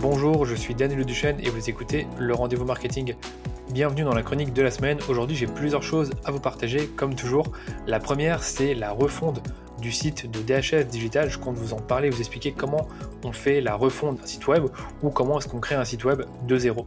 Bonjour, je suis Daniel Duchesne et vous écoutez le rendez-vous marketing. Bienvenue dans la chronique de la semaine. Aujourd'hui, j'ai plusieurs choses à vous partager, comme toujours. La première, c'est la refonte du site de DHS Digital. Je compte vous en parler, vous expliquer comment on fait la refonte d'un site web ou comment est-ce qu'on crée un site web de zéro.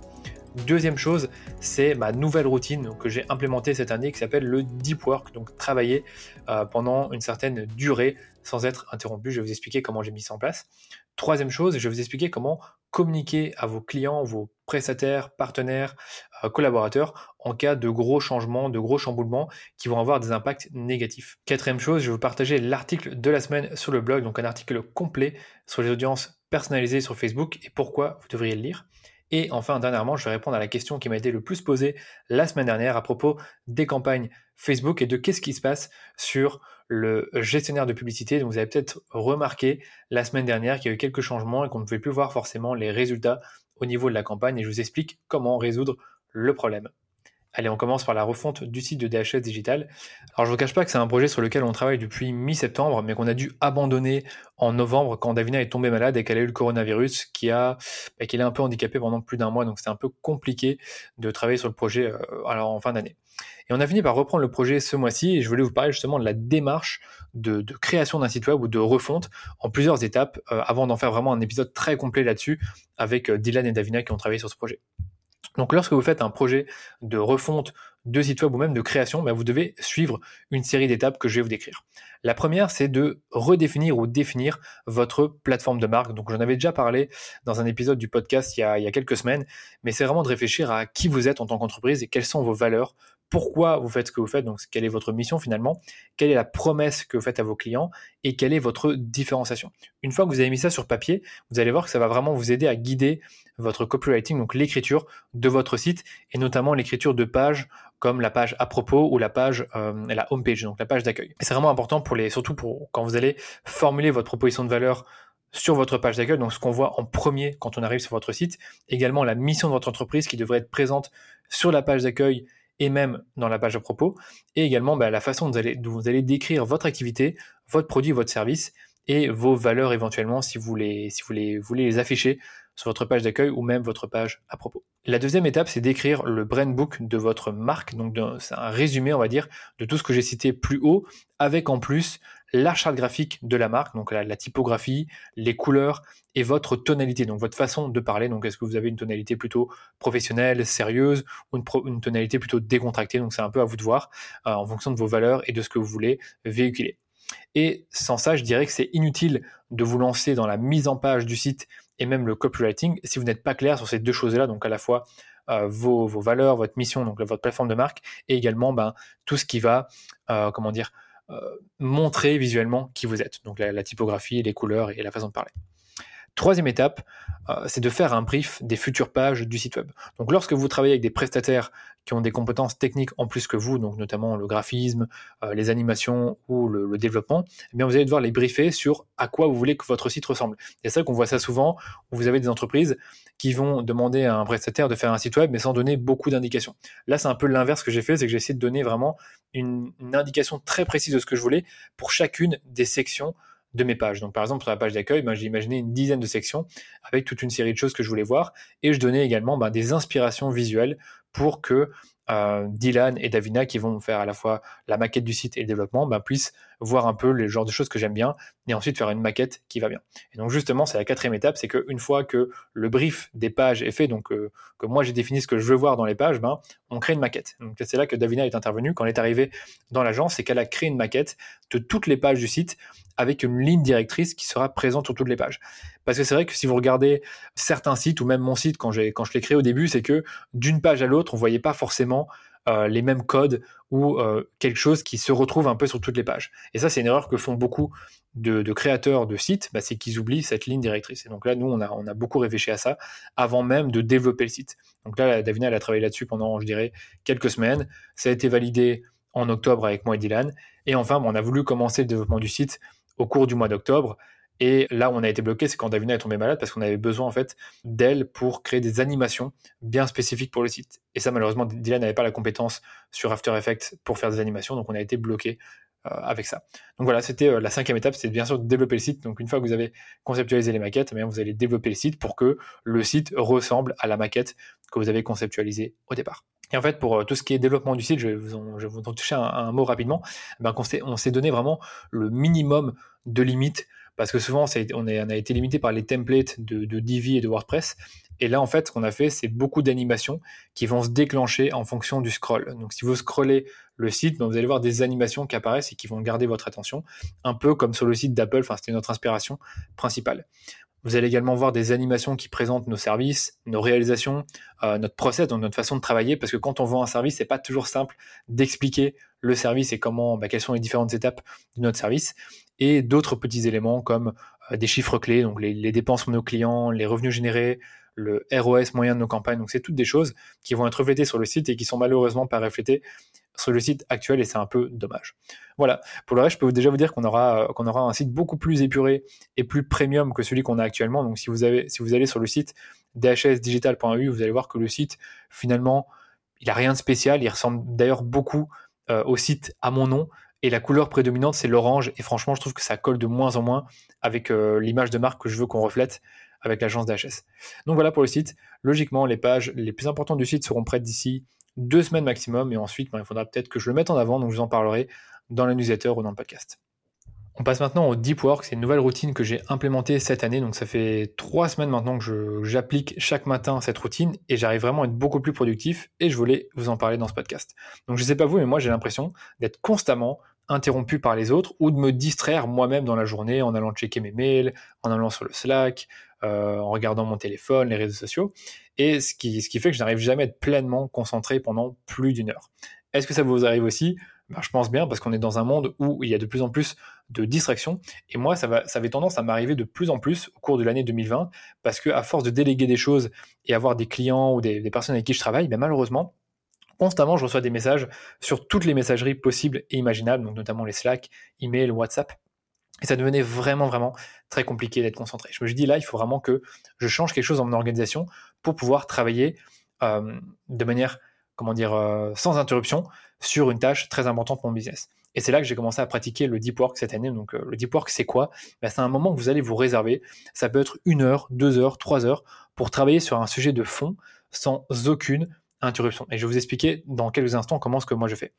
Deuxième chose, c'est ma nouvelle routine que j'ai implémentée cette année qui s'appelle le deep work, donc travailler euh, pendant une certaine durée sans être interrompu. Je vais vous expliquer comment j'ai mis ça en place. Troisième chose, je vais vous expliquer comment communiquer à vos clients, vos prestataires, partenaires, euh, collaborateurs en cas de gros changements, de gros chamboulements qui vont avoir des impacts négatifs. Quatrième chose, je vais vous partager l'article de la semaine sur le blog, donc un article complet sur les audiences personnalisées sur Facebook et pourquoi vous devriez le lire. Et enfin, dernièrement, je vais répondre à la question qui m'a été le plus posée la semaine dernière à propos des campagnes Facebook et de qu'est-ce qui se passe sur le gestionnaire de publicité. Donc, vous avez peut-être remarqué la semaine dernière qu'il y a eu quelques changements et qu'on ne pouvait plus voir forcément les résultats au niveau de la campagne. Et je vous explique comment résoudre le problème. Allez, on commence par la refonte du site de DHS Digital. Alors, je ne vous cache pas que c'est un projet sur lequel on travaille depuis mi-septembre, mais qu'on a dû abandonner en novembre quand Davina est tombée malade et qu'elle a eu le coronavirus qui a, bah, un peu handicapé pendant plus d'un mois. Donc, c'était un peu compliqué de travailler sur le projet euh, alors en fin d'année. Et on a fini par reprendre le projet ce mois-ci et je voulais vous parler justement de la démarche de, création d'un site web ou de refonte en plusieurs étapes euh, avant d'en faire vraiment un épisode très complet là-dessus avec euh, Dylan et Davina qui ont travaillé sur ce projet. Donc lorsque vous faites un projet de refonte de site web ou même de création, bah, vous devez suivre une série d'étapes que je vais vous décrire. La première, c'est de redéfinir ou définir votre plateforme de marque. Donc j'en avais déjà parlé dans un épisode du podcast il y a quelques semaines, mais c'est vraiment de réfléchir à qui vous êtes en tant qu'entreprise et quelles sont vos valeurs, pourquoi vous faites ce que vous faites, donc quelle est votre mission finalement, quelle est la promesse que vous faites à vos clients et quelle est votre différenciation. Une fois que vous avez mis ça sur papier, vous allez voir que ça va vraiment vous aider à guider votre copywriting, donc l'écriture de votre site et notamment l'écriture de pages comme la page à propos ou la page, euh, la home page, donc la page d'accueil. C'est vraiment important pour les, surtout pour quand vous allez formuler votre proposition de valeur sur votre page d'accueil, donc ce qu'on voit en premier quand on arrive sur votre site, également la mission de votre entreprise qui devrait être présente sur la page d'accueil et même dans la page à propos, et également bah, la façon dont vous, allez, décrire votre activité, votre produit, votre service et vos valeurs éventuellement si vous, les, si vous les, voulez les afficher sur votre page d'accueil ou même votre page à propos. La deuxième étape, c'est d'écrire le brand book de votre marque. Donc, c'est un résumé, on va dire, de tout ce que j'ai cité plus haut, avec en plus la charte graphique de la marque, donc la, typographie, les couleurs et votre tonalité, donc votre façon de parler. Donc, est-ce que vous avez une tonalité plutôt professionnelle, sérieuse, ou une, tonalité plutôt décontractée? Donc, c'est un peu à vous de voir euh, en fonction de vos valeurs et de ce que vous voulez véhiculer. Et sans ça, je dirais que c'est inutile de vous lancer dans la mise en page du site et même le copywriting si vous n'êtes pas clair sur ces deux choses-là, donc à la fois euh, vos, valeurs, votre mission, donc votre plateforme de marque, et également ben, tout ce qui va, euh, comment dire, montrer visuellement qui vous êtes, donc la, typographie, les couleurs et la façon de parler. Troisième étape, euh, c'est de faire un brief des futures pages du site web. Donc lorsque vous travaillez avec des prestataires qui ont des compétences techniques en plus que vous, donc notamment le graphisme, euh, les animations ou le, développement, eh bien vous allez devoir les briefer sur à quoi vous voulez que votre site ressemble. C'est vrai qu'on voit ça souvent, où vous avez des entreprises qui vont demander à un prestataire de faire un site web, mais sans donner beaucoup d'indications. Là, c'est un peu l'inverse que j'ai fait, c'est que j'ai essayé de donner vraiment une indication très précise de ce que je voulais pour chacune des sections de mes pages. Donc par exemple sur la page d'accueil, ben, j'ai imaginé une dizaine de sections avec toute une série de choses que je voulais voir et je donnais également ben, des inspirations visuelles pour que euh, Dylan et Davina qui vont faire à la fois la maquette du site et le développement ben, puissent voir un peu les genres de choses que j'aime bien et ensuite faire une maquette qui va bien. Et donc justement, c'est la quatrième étape, c'est qu'une fois que le brief des pages est fait, donc euh, que moi j'ai défini ce que je veux voir dans les pages, ben, on crée une maquette. Donc c'est là que Davina est intervenue quand elle est arrivée dans l'agence, c'est qu'elle a créé une maquette de toutes les pages du site avec une ligne directrice qui sera présente sur toutes les pages. Parce que c'est vrai que si vous regardez certains sites ou même mon site quand, quand je l'ai créé au début, c'est que d'une page à l'autre, on voyait pas forcément euh, les mêmes codes ou euh, quelque chose qui se retrouve un peu sur toutes les pages. Et ça, c'est une erreur que font beaucoup de, créateurs de sites, bah, c'est qu'ils oublient cette ligne directrice. Et donc là, nous, on a, on a beaucoup réfléchi à ça avant même de développer le site. Donc là, Davina, elle a travaillé là-dessus pendant, je dirais, quelques semaines. Ça a été validé en octobre avec moi et Dylan. Et enfin, on a voulu commencer le développement du site au cours du mois d'octobre. Et là où on a été bloqué, c'est quand Davina est tombée malade parce qu'on avait besoin en fait d'elle pour créer des animations bien spécifiques pour le site. Et ça, malheureusement, Dylan n'avait pas la compétence sur After Effects pour faire des animations, donc on a été bloqué avec ça. Donc voilà, c'était la cinquième étape, c'est bien sûr de développer le site. Donc une fois que vous avez conceptualisé les maquettes, eh vous allez développer le site pour que le site ressemble à la maquette que vous avez conceptualisée au départ. Et en fait, pour tout ce qui est développement du site, je vais vous en, toucher un, mot rapidement. Eh ben, on s'est donné vraiment le minimum de limites parce que souvent on, a été limité par les templates de, Divi et de WordPress. Et là, en fait, ce qu'on a fait, c'est beaucoup d'animations qui vont se déclencher en fonction du scroll. Donc, si vous scrollez le site, ben, vous allez voir des animations qui apparaissent et qui vont garder votre attention, un peu comme sur le site d'Apple. Enfin, c'était notre inspiration principale. Vous allez également voir des animations qui présentent nos services, nos réalisations, euh, notre process, donc notre façon de travailler, parce que quand on vend un service, c'est pas toujours simple d'expliquer le service et comment, bah, quelles sont les différentes étapes de notre service, et d'autres petits éléments comme euh, des chiffres clés, donc les, dépenses pour nos clients, les revenus générés, le ROS moyen de nos campagnes. Donc c'est toutes des choses qui vont être reflétées sur le site et qui sont malheureusement pas reflétées sur le site actuel et c'est un peu dommage. Voilà. Pour le reste, je peux déjà vous dire qu'on aura, qu'on aura un site beaucoup plus épuré et plus premium que celui qu'on a actuellement. Donc si vous, avez, si vous allez sur le site dhsdigital.eu, vous allez voir que le site, finalement, il n'a rien de spécial. Il ressemble d'ailleurs beaucoup euh, au site à mon nom. Et la couleur prédominante, c'est l'orange. Et franchement, je trouve que ça colle de moins en moins avec euh, l'image de marque que je veux qu'on reflète avec l'agence d'HS. Donc voilà pour le site. Logiquement, les pages les plus importantes du site seront prêtes d'ici deux semaines maximum, et ensuite, ben, il faudra peut-être que je le mette en avant, donc je vous en parlerai dans la newsletter ou dans le podcast. On passe maintenant au Deep Work, c'est une nouvelle routine que j'ai implémentée cette année, donc ça fait trois semaines maintenant que j'applique chaque matin cette routine et j'arrive vraiment à être beaucoup plus productif et je voulais vous en parler dans ce podcast. Donc je sais pas vous, mais moi j'ai l'impression d'être constamment interrompu par les autres ou de me distraire moi-même dans la journée en allant checker mes mails, en allant sur le Slack, euh, en regardant mon téléphone, les réseaux sociaux, et ce qui, fait que je n'arrive jamais à être pleinement concentré pendant plus d'une heure. Est-ce que ça vous arrive aussi? Ben, Je pense bien, parce qu'on est dans un monde où il y a de plus en plus de distractions, et moi, ça avait tendance à m'arriver de plus en plus au cours de l'année 2020, parce que à force de déléguer des choses et avoir des clients ou des, personnes avec qui je travaille, ben, malheureusement, constamment, je reçois des messages sur toutes les messageries possibles et imaginables, notamment les Slack, email, WhatsApp. Et ça devenait vraiment, vraiment très compliqué d'être concentré. Je me suis dit, là, il faut vraiment que je change quelque chose dans mon organisation pour pouvoir travailler euh, de manière, comment dire, euh, sans interruption sur une tâche très importante pour mon business. Et c'est là que j'ai commencé à pratiquer le deep work cette année. Donc, euh, le deep work, c'est quoi? Ben, C'est un moment que vous allez vous réserver. Ça peut être une heure, deux heures, trois heures pour travailler sur un sujet de fond sans aucune interruption. Et je vais vous expliquer dans quelques instants comment ce que moi je fais.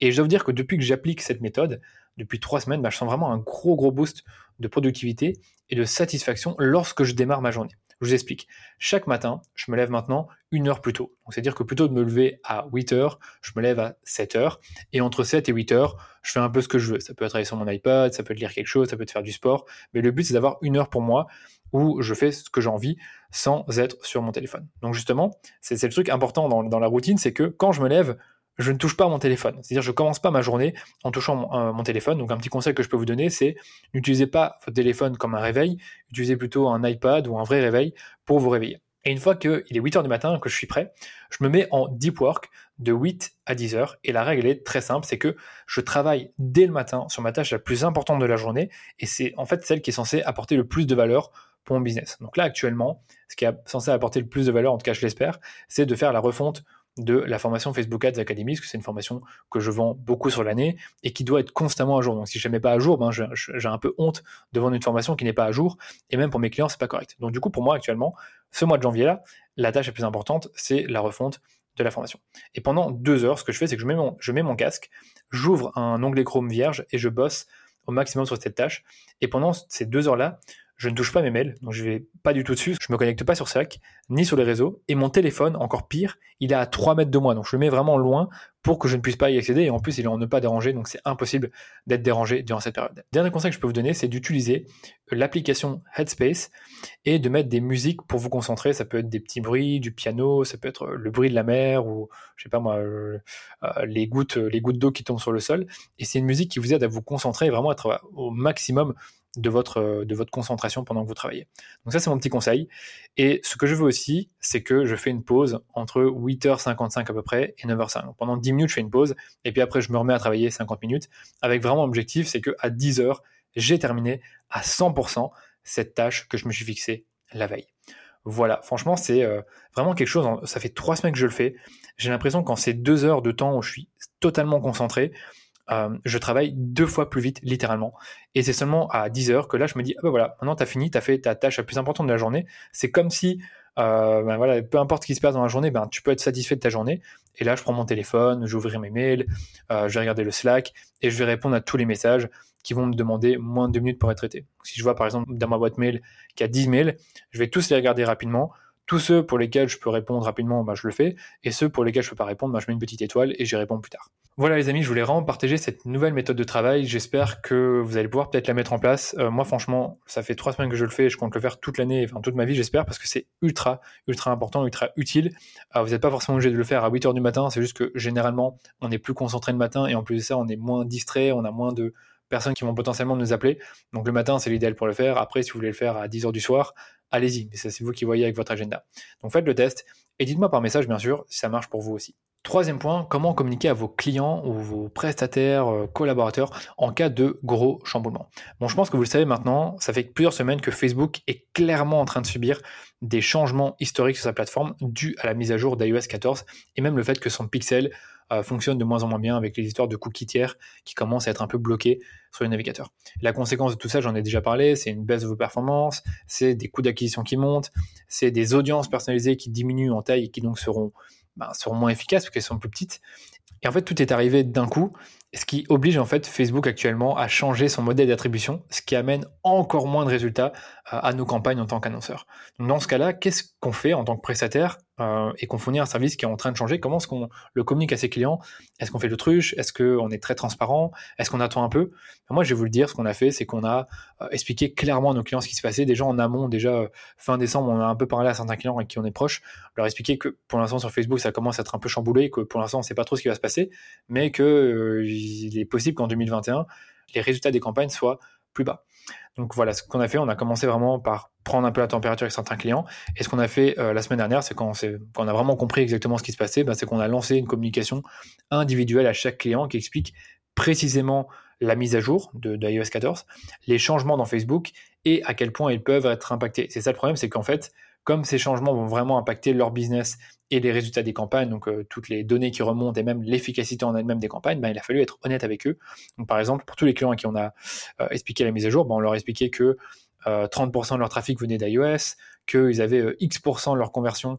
Et je dois vous dire que depuis que j'applique cette méthode, depuis trois semaines, bah, je sens vraiment un gros gros boost de productivité et de satisfaction lorsque je démarre ma journée. Je vous explique. Chaque matin, je me lève maintenant une heure plus tôt. c'est-à-dire que plutôt de me lever à 8 heures, je me lève à 7 heures. Et entre 7 et 8 heures, je fais un peu ce que je veux. Ça peut être aller sur mon iPad, ça peut être lire quelque chose, ça peut être faire du sport. Mais le but, c'est d'avoir une heure pour moi où je fais ce que j'ai envie sans être sur mon téléphone. Donc justement, c'est le truc important dans, la routine, c'est que quand je me lève, je ne touche pas mon téléphone. C'est-à-dire je ne commence pas ma journée en touchant euh, mon, téléphone. Donc un petit conseil que je peux vous donner, c'est n'utilisez pas votre téléphone comme un réveil, utilisez plutôt un iPad ou un vrai réveil pour vous réveiller. Et une fois qu'il est 8h du matin, que je suis prêt, je me mets en deep work de 8 à 10 heures. Et la règle est très simple, c'est que je travaille dès le matin sur ma tâche la plus importante de la journée. Et c'est en fait celle qui est censée apporter le plus de valeur pour mon business. Donc là, actuellement, ce qui est censé apporter le plus de valeur, en tout cas je l'espère, c'est de faire la refonte de la formation Facebook Ads Academy, parce que c'est une formation que je vends beaucoup sur l'année et qui doit être constamment à jour. Donc si je ne mets pas à jour, ben, j'ai un peu honte de vendre une formation qui n'est pas à jour, et même pour mes clients, c'est pas correct. Donc du coup, pour moi actuellement, ce mois de janvier-là, la tâche la plus importante, c'est la refonte de la formation. Et pendant deux heures, ce que je fais, c'est que je mets mon, je mets mon casque, j'ouvre un onglet Chrome vierge et je bosse au maximum sur cette tâche. Et pendant ces deux heures-là, je ne touche pas mes mails, donc je vais pas du tout dessus. Je me connecte pas sur Slack, ni sur les réseaux. Et mon téléphone, encore pire, il est à 3 mètres de moi. Donc je le mets vraiment loin pour que je ne puisse pas y accéder. Et en plus, il est en ne pas déranger, donc c'est impossible d'être dérangé durant cette période. Dernier conseil que je peux vous donner, c'est d'utiliser l'application Headspace et de mettre des musiques pour vous concentrer. Ça peut être des petits bruits, du piano, ça peut être le bruit de la mer ou, je sais pas moi, euh, euh, les gouttes, les gouttes d'eau qui tombent sur le sol. Et c'est une musique qui vous aide à vous concentrer et vraiment être au maximum de votre, euh, de votre concentration pendant que vous travaillez. Donc ça, c'est mon petit conseil. Et ce que je veux aussi, c'est que je fais une pause entre 8h55 à peu près et 9h05. Pendant 10 minutes, je fais une pause, et puis après, je me remets à travailler 50 minutes, avec vraiment l'objectif, c'est qu'à 10h, j'ai terminé à 100% cette tâche que je me suis fixée la veille. Voilà, franchement, c'est euh, vraiment quelque chose, ça fait trois semaines que je le fais. J'ai l'impression qu'en ces deux heures de temps où je suis totalement concentré, euh, je travaille deux fois plus vite, littéralement. Et c'est seulement à 10 heures que là, je me dis, ah ben voilà, maintenant tu as fini, tu as fait ta tâche la plus importante de la journée. C'est comme si, euh, ben voilà, peu importe ce qui se passe dans la journée, ben, tu peux être satisfait de ta journée. Et là, je prends mon téléphone, j'ouvrirai mes mails, euh, je vais regarder le Slack et je vais répondre à tous les messages qui vont me demander moins de deux minutes pour être traités. Si je vois par exemple dans ma boîte mail qu'il y a 10 mails, je vais tous les regarder rapidement. Tous ceux pour lesquels je peux répondre rapidement, ben, je le fais. Et ceux pour lesquels je peux pas répondre, ben, je mets une petite étoile et j'y réponds plus tard. Voilà les amis, je voulais vraiment partager cette nouvelle méthode de travail. J'espère que vous allez pouvoir peut-être la mettre en place. Euh, moi franchement, ça fait trois semaines que je le fais, je compte le faire toute l'année, enfin toute ma vie j'espère, parce que c'est ultra, ultra important, ultra utile. Euh, vous n'êtes pas forcément obligé de le faire à 8h du matin, c'est juste que généralement on est plus concentré le matin et en plus de ça on est moins distrait, on a moins de personnes qui vont potentiellement nous appeler. Donc le matin c'est l'idéal pour le faire. Après si vous voulez le faire à 10h du soir, allez-y, c'est vous qui voyez avec votre agenda. Donc faites le test et dites-moi par message bien sûr si ça marche pour vous aussi. Troisième point, comment communiquer à vos clients ou vos prestataires, euh, collaborateurs en cas de gros chamboulement. Bon, je pense que vous le savez maintenant, ça fait plusieurs semaines que Facebook est clairement en train de subir des changements historiques sur sa plateforme dus à la mise à jour d'iOS 14 et même le fait que son pixel euh, fonctionne de moins en moins bien avec les histoires de cookies tiers qui commencent à être un peu bloqués sur les navigateurs. La conséquence de tout ça, j'en ai déjà parlé, c'est une baisse de vos performances, c'est des coûts d'acquisition qui montent, c'est des audiences personnalisées qui diminuent en taille et qui donc seront ben, seront moins efficaces parce qu'elles sont plus petites. Et en fait, tout est arrivé d'un coup, ce qui oblige en fait Facebook actuellement à changer son modèle d'attribution, ce qui amène encore moins de résultats euh, à nos campagnes en tant qu'annonceur. Dans ce cas-là, qu'est-ce qu'on fait en tant que prestataire euh, et qu'on fournit un service qui est en train de changer? Comment est-ce qu'on le communique à ses clients? Est-ce qu'on fait l'autruche? Est-ce qu'on est très transparent? Est-ce qu'on attend un peu? Moi, je vais vous le dire, ce qu'on a fait, c'est qu'on a euh, expliqué clairement à nos clients ce qui se passait. Déjà en amont, déjà fin décembre, on a un peu parlé à certains clients avec qui on est proche, leur expliquer que pour l'instant sur Facebook, ça commence à être un peu chamboulé, que pour l'instant, on ne sait pas trop ce qui va se passer, mais que il est possible qu'en 2021, les résultats des campagnes soient plus bas. Donc voilà, ce qu'on a fait, on a commencé vraiment par prendre un peu la température avec certains clients. Et ce qu'on a fait euh, la semaine dernière, c'est quand, on a vraiment compris exactement ce qui se passait, ben, c'est qu'on a lancé une communication individuelle à chaque client qui explique précisément la mise à jour de, de iOS 14, les changements dans Facebook et à quel point ils peuvent être impactés. C'est ça le problème, c'est qu'en fait, comme ces changements vont vraiment impacter leur business et les résultats des campagnes, donc euh, toutes les données qui remontent et même l'efficacité en elle-même des campagnes, ben, il a fallu être honnête avec eux. Donc, par exemple, pour tous les clients à qui on a euh, expliqué la mise à jour, ben, on leur a expliqué que 30% euh, de leur trafic venait d'iOS, qu'ils avaient X% de leur conversion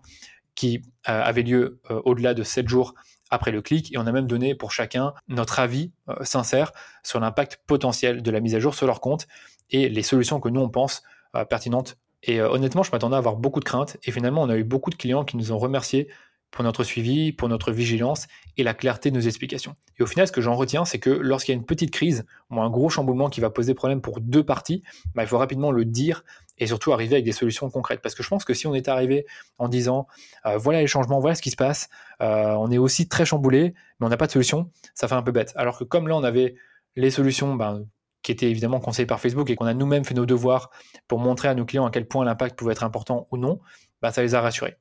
qui avait lieu au-delà de 7 jours après le clic, et on a même donné pour chacun notre avis sincère sur l'impact potentiel de la mise à jour sur leur compte et les solutions que nous on pense pertinentes et euh, honnêtement, je m'attendais à avoir beaucoup de craintes. Et finalement, on a eu beaucoup de clients qui nous ont remerciés pour notre suivi, pour notre vigilance et la clarté de nos explications. Et au final, ce que j'en retiens, c'est que lorsqu'il y a une petite crise ou un gros chamboulement qui va poser problème pour deux parties, bah, il faut rapidement le dire et surtout arriver avec des solutions concrètes. Parce que je pense que si on est arrivé en disant euh, voilà les changements, voilà ce qui se passe, euh, on est aussi très chamboulé, mais on n'a pas de solution, ça fait un peu bête. Alors que comme là, on avait les solutions ben, qui était évidemment conseillé par Facebook et qu'on a nous-mêmes fait nos devoirs pour montrer à nos clients à quel point l'impact pouvait être important ou non, bah, ça les a rassurés.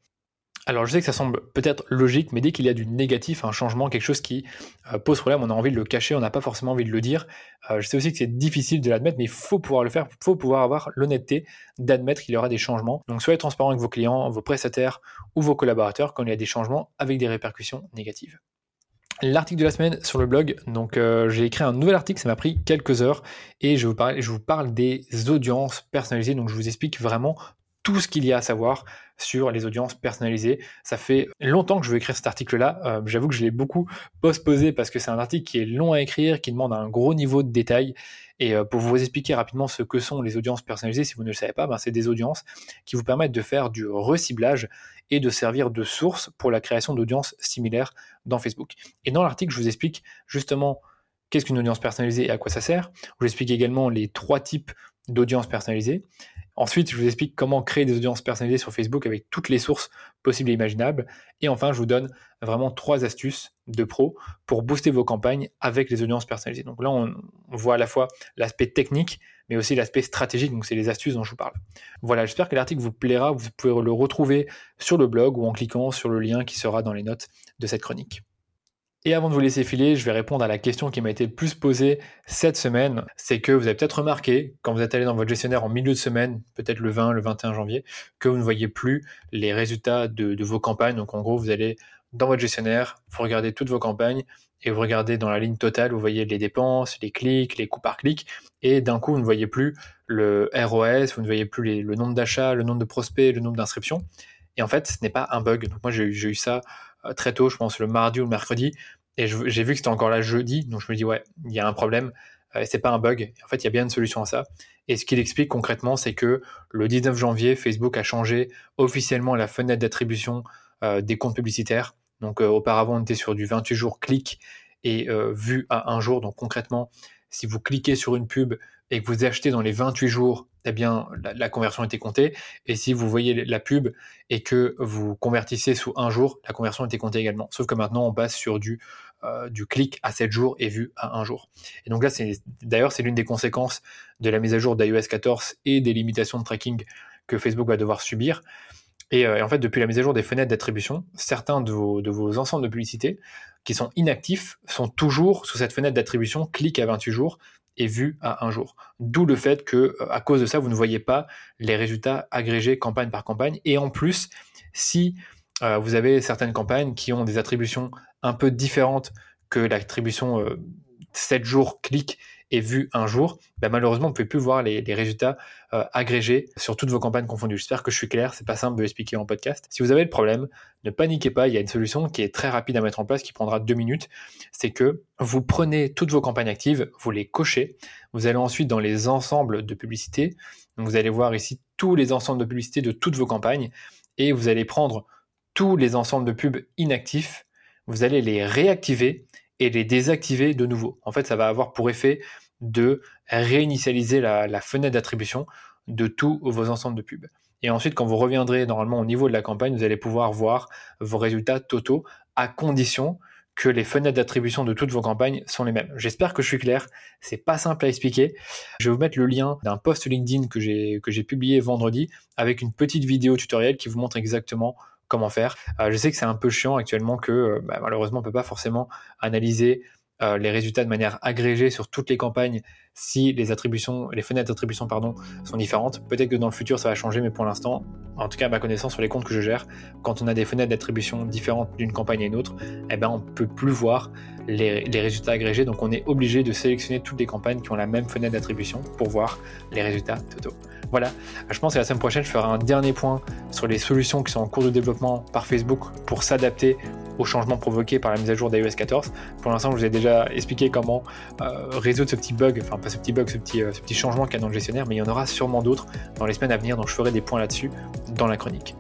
Alors je sais que ça semble peut-être logique, mais dès qu'il y a du négatif, un changement, quelque chose qui euh, pose problème, on a envie de le cacher, on n'a pas forcément envie de le dire. Euh, je sais aussi que c'est difficile de l'admettre, mais il faut pouvoir le faire, il faut pouvoir avoir l'honnêteté d'admettre qu'il y aura des changements. Donc soyez transparent avec vos clients, vos prestataires ou vos collaborateurs quand il y a des changements avec des répercussions négatives l'article de la semaine sur le blog. Donc euh, j'ai écrit un nouvel article, ça m'a pris quelques heures et je vous parle, des audiences personnalisées. Donc je vous explique vraiment tout ce qu'il y a à savoir sur les audiences personnalisées. Ça fait longtemps que je veux écrire cet article-là. Euh, j'avoue que je l'ai beaucoup postposé parce que c'est un article qui est long à écrire, qui demande un gros niveau de détail. Et euh, pour vous expliquer rapidement ce que sont les audiences personnalisées, si vous ne le savez pas, ben c'est des audiences qui vous permettent de faire du reciblage et de servir de source pour la création d'audiences similaires dans Facebook. Et dans l'article, je vous explique justement qu'est-ce qu'une audience personnalisée et à quoi ça sert. Je vous explique également les trois types d'audiences personnalisées. Ensuite, je vous explique comment créer des audiences personnalisées sur Facebook avec toutes les sources possibles et imaginables. Et enfin, je vous donne vraiment trois astuces de pro pour booster vos campagnes avec les audiences personnalisées. Donc là, on, voit à la fois l'aspect technique, mais aussi l'aspect stratégique. Donc c'est les astuces dont je vous parle. Voilà, j'espère que l'article vous plaira. Vous pouvez le retrouver sur le blog ou en cliquant sur le lien qui sera dans les notes de cette chronique. Et avant de vous laisser filer, je vais répondre à la question qui m'a été le plus posée cette semaine. C'est que vous avez peut-être remarqué, quand vous êtes allé dans votre gestionnaire en milieu de semaine, peut-être le 20, le 21 janvier, que vous ne voyez plus les résultats de, vos campagnes. Donc en gros, vous allez dans votre gestionnaire, vous regardez toutes vos campagnes et vous regardez dans la ligne totale, vous voyez les dépenses, les clics, les coûts par clic, et d'un coup, vous ne voyez plus le ROS, vous ne voyez plus le nombre d'achats, le nombre de prospects, le nombre d'inscriptions. Et en fait, ce n'est pas un bug. Moi, j'ai eu ça très tôt, je pense le mardi ou le mercredi, et j'ai vu que c'était encore là jeudi, donc je me dis ouais, il y a un problème, euh, c'est pas un bug. En fait, il y a bien une solution à ça. Et ce qu'il explique concrètement, c'est que le 19 janvier, Facebook a changé officiellement la fenêtre d'attribution euh, des comptes publicitaires. Donc auparavant, on était sur du 28 jours clic et vu à un jour. Donc concrètement, si vous cliquez sur une pub et que vous achetez dans les 28 jours, eh bien, la, conversion était comptée. Et si vous voyez la pub et que vous convertissez sous un jour, la conversion était comptée également. Sauf que maintenant, on passe sur du, euh, clic à 7 jours et vu à un jour. Et donc là, c'est, d'ailleurs, c'est l'une des conséquences de la mise à jour d'iOS 14 et des limitations de tracking que Facebook va devoir subir. Et, euh, en fait, depuis la mise à jour des fenêtres d'attribution, certains de vos, de vos ensembles de publicité qui sont inactifs sont toujours sous cette fenêtre d'attribution clic à 28 jours et vu à un jour. D'où le fait que, euh, à cause de ça, vous ne voyez pas les résultats agrégés campagne par campagne. Et en plus, si euh, vous avez certaines campagnes qui ont des attributions un peu différentes que l'attribution 7 jours clic vu un jour, bah, malheureusement, vous ne pouvez plus voir les, résultats euh, agrégés sur toutes vos campagnes confondues. J'espère que je suis clair, c'est pas simple de l'expliquer en podcast. Si vous avez le problème, ne paniquez pas, il y a une solution qui est très rapide à mettre en place, qui prendra deux minutes. C'est que vous prenez toutes vos campagnes actives, vous les cochez, vous allez ensuite dans les ensembles de publicité, vous allez voir ici tous les ensembles de publicité de toutes vos campagnes, et vous allez prendre tous les ensembles de pubs inactifs, vous allez les réactiver et les désactiver de nouveau. En fait, ça va avoir pour effet de réinitialiser la, fenêtre d'attribution de tous vos ensembles de pubs. Et ensuite, quand vous reviendrez normalement au niveau de la campagne, vous allez pouvoir voir vos résultats totaux à condition que les fenêtres d'attribution de toutes vos campagnes sont les mêmes. J'espère que je suis clair. C'est pas simple à expliquer. Je vais vous mettre le lien d'un post LinkedIn que j'ai publié vendredi avec une petite vidéo tutoriel qui vous montre exactement comment faire. Euh, je sais que c'est un peu chiant actuellement que euh, bah, malheureusement on peut pas forcément analyser les résultats de manière agrégée sur toutes les campagnes si les attributions, les fenêtres d'attribution pardon, sont différentes. Peut-être que dans le futur ça va changer, mais pour l'instant, en tout cas à ma connaissance sur les comptes que je gère, quand on a des fenêtres d'attribution différentes d'une campagne à une autre, eh ben on peut plus voir les, résultats agrégés. Donc on est obligé de sélectionner toutes les campagnes qui ont la même fenêtre d'attribution pour voir les résultats totaux. Voilà, je pense que la semaine prochaine, je ferai un dernier point sur les solutions qui sont en cours de développement par Facebook pour s'adapter aux changements provoqués par la mise à jour d'iOS 14. Pour l'instant, je vous ai déjà expliqué comment euh, résoudre ce petit bug, enfin ce petit bug, ce petit, euh, ce petit changement qu'il y a dans le gestionnaire, mais il y en aura sûrement d'autres dans les semaines à venir, donc je ferai des points là-dessus dans la chronique.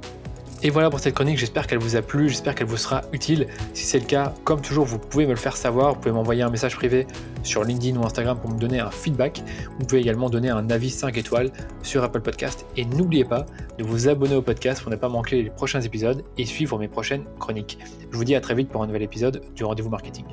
Et voilà pour cette chronique, j'espère qu'elle vous a plu, j'espère qu'elle vous sera utile. Si c'est le cas, comme toujours, vous pouvez me le faire savoir, vous pouvez m'envoyer un message privé sur LinkedIn ou Instagram pour me donner un feedback. Vous pouvez également donner un avis 5 étoiles sur Apple Podcast. Et n'oubliez pas de vous abonner au podcast pour ne pas manquer les prochains épisodes et suivre mes prochaines chroniques. Je vous dis à très vite pour un nouvel épisode du Rendez-vous Marketing.